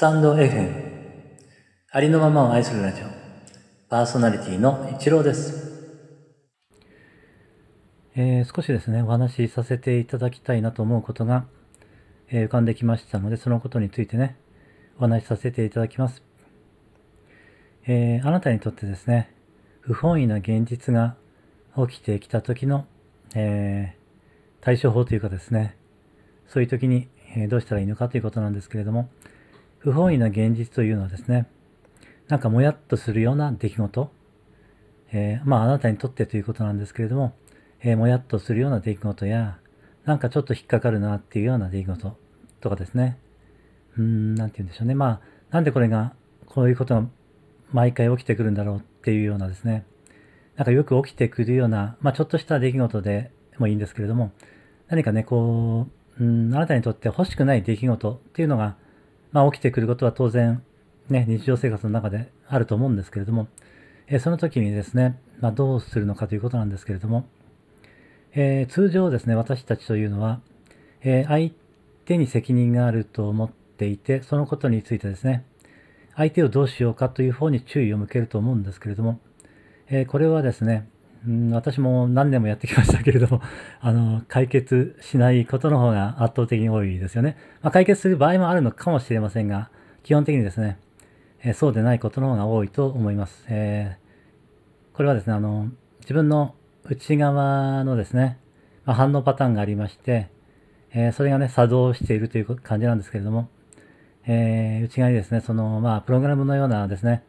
タンド FM ありのままを愛するラジオ。パーソナリティの一郎です、えー少しですねお話しさせていただきたいなと思うことが、えー浮かんできましたのでそのことについてねお話しさせていただきます、えーあなたにとってですね不本意な現実が起きてきた時の、え対処法というかですねそういう時に、えどうしたらいいのかということなんですけれども、不本意な現実というのはですね、なんかもやっとするような出来事、えーまああなたにとってということなんですけれども、えーもやっとするような出来事や、なんかちょっと引っかかるなっていうような出来事とかですね、うーん、なんて言うんでしょうね。まあ、なんでこれが、こういうことが毎回起きてくるんだろうっていうようなですね、なんかよく起きてくるような、まあちょっとした出来事でもいいんですけれども、何かね、こう、うん、あなたにとって欲しくない出来事っていうのが、まあ起きてくることは当然、ね、日常生活の中であると思うんですけれども、えその時にですね、まあどうするのかということなんですけれども、えー通常ですね、私たちというのは、えー相手に責任があると思っていて、そのことについてですね、相手をどうしようかという方に注意を向けると思うんですけれども、えーこれはですね、うん私も何年もやってきましたけれども、あの、解決しないことの方が圧倒的に多いですよね。まあ、解決する場合もあるのかもしれませんが、基本的にですね、えーそうでないことの方が多いと思います。えーこれはですね、あの、自分の内側のですね、まあ、反応パターンがありまして、えーそれがね、作動しているという感じなんですけれども、え内側にですね、その、まあ、プログラムのようなですね、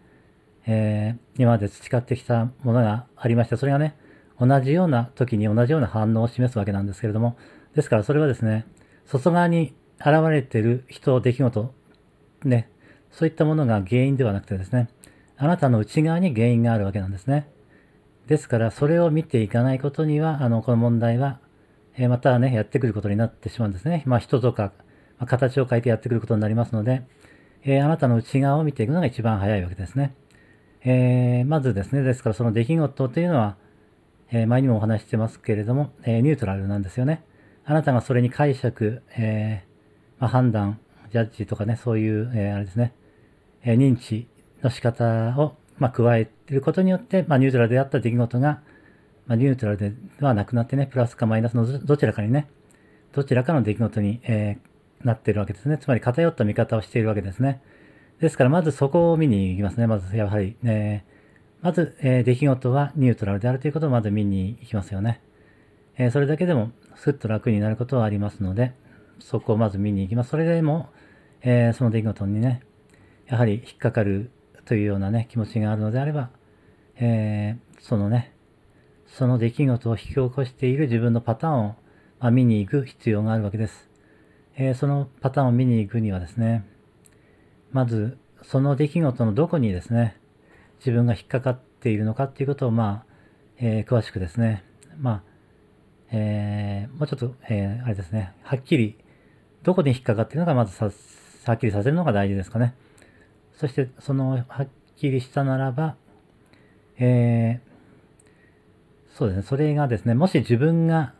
えー今まで培ってきたものがありまして、それがね、同じような時に同じような反応を示すわけなんですけれども、ですからそれはですね、外側に現れている人、出来事、ね、そういったものが原因ではなくてですね、あなたの内側に原因があるわけなんですね。ですから、それを見ていかないことには、あの、この問題は、えーまたね、やってくることになってしまうんですね。まあ、人とか、まあ、形を変えてやってくることになりますので、えーあなたの内側を見ていくのが一番早いわけですね。えーまずですね、ですからその出来事というのは、えー前にもお話ししてますけれども、えーニュートラルなんですよね。あなたがそれに解釈、えまあ、判断、ジャッジとかね、そういう、えあれですね、え認知の仕方を、まあ、加えてることによって、まあ、ニュートラルであった出来事が、まあ、ニュートラルではなくなってね、プラスかマイナスのどちらかにね、どちらかの出来事に、えなっているわけですね。つまり偏った見方をしているわけですね。ですから、まずそこを見に行きますね。まず、やはり、えまず、えー出来事はニュートラルであるということをまず見に行きますよね。えーそれだけでも、すっと楽になることはありますので、そこをまず見に行きます。それでも、えーその出来事にね、やはり引っかかるというようなね、気持ちがあるのであれば、えーそのね、その出来事を引き起こしている自分のパターンを、まあ、見に行く必要があるわけです。えーそのパターンを見に行くにはですね、まず、その出来事のどこにですね、自分が引っかかっているのかっていうことを、まあ、えー詳しくですね、まあ、えーもうちょっと、えーあれですね、はっきり、どこに引っかかっているのか、まずさ、はっきりさせるのが大事ですかね。そして、その、はっきりしたならば、えーそうですね、それがですね、もし自分が、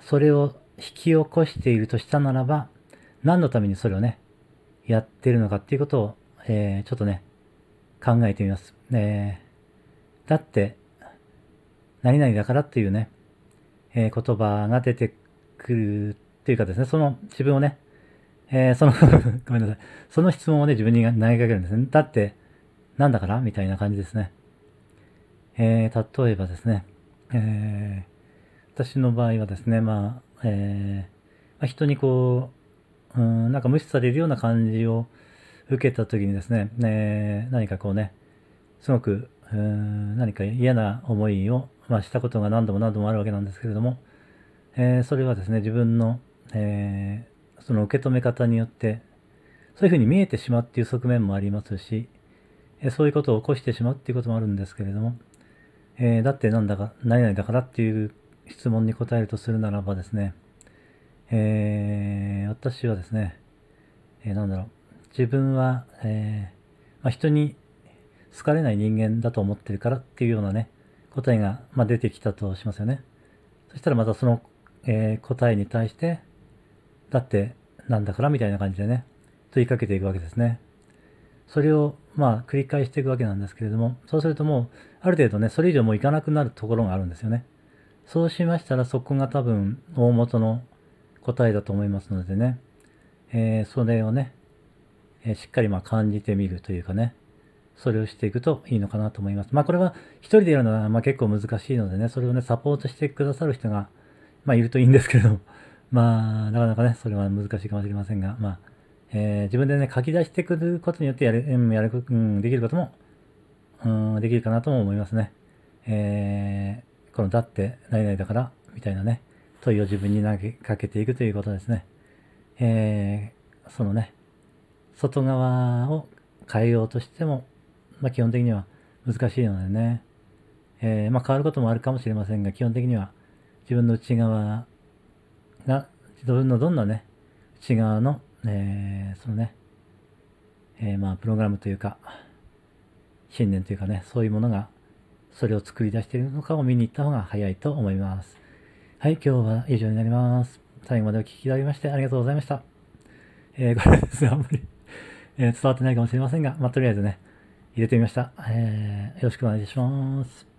それを引き起こしているとしたならば、何のためにそれをね、やってるのかっていうことを、えーちょっとね、考えてみます。えーだって、何々だからっていうね、えー言葉が出てくるっていうかですね、その自分をね、えーその ごめんなさい。その質問をね、自分に投げかけるんですね。だって、なんだから？みたいな感じですね。えー例えばですね、えー私の場合はですね、まあ、えーまあ人にこうう、ん、なんか無視されるような感じを受けたときにですね、えー何かこうね、すごく、うん何か嫌な思いを、まあ、したことが何度も何度もあるわけなんですけれども、えーそれはですね、自分の、えーその受け止め方によって、そういうふうに見えてしまうっていう側面もありますし、えーそういうことを起こしてしまうっていうこともあるんですけれども、えだってなんだか、何々だからっていう質問に答えるとするならばですね、えー私はですね、えーなんだろう、自分は、えーまあ、人に好かれない人間だと思ってるからっていうようなね、答えが、まあ、出てきたとしますよね。そしたらまたその、えー答えに対して、だってなんだからみたいな感じでね、問いかけていくわけですね。それをまあ繰り返していくわけなんですけれども、そうするともうある程度ね、それ以上もういかなくなるところがあるんですよね。そうしましたらそこが多分大元の答えだと思いますのでね、えー、それをね、えー、しっかりま感じてみるというかね、それをしていくといいのかなと思います。まあこれは一人でやるのはま結構難しいのでね、それをね、サポートしてくださる人が、まあいるといいんですけれど。も、まあなかなかね、それは難しいかもしれませんが、まあ、えー、自分でね、書き出してくることによってやる、やる、うん、できることも、うん、できるかなとも思いますね。えー、このだって何々だから、みたいなね、問いを自分に投げかけていくということですね。えー、そのね、外側を変えようとしても、まあ、基本的には難しいのでね、えー、まあ、変わることもあるかもしれませんが、基本的には自分の内側が、自分のどんなね、内側の、えー、そのね、え、まあ、プログラムというか、信念というかね、そういうものが、それを作り出しているのかを見に行った方が早いと思います。はい、今日は以上になります。最後までお聞きいただきましてありがとうございました。えー、これです、あんまりえー、伝わってないかもしれませんが、まあ、とりあえずね、入れてみました。えー、よろしくお願いします。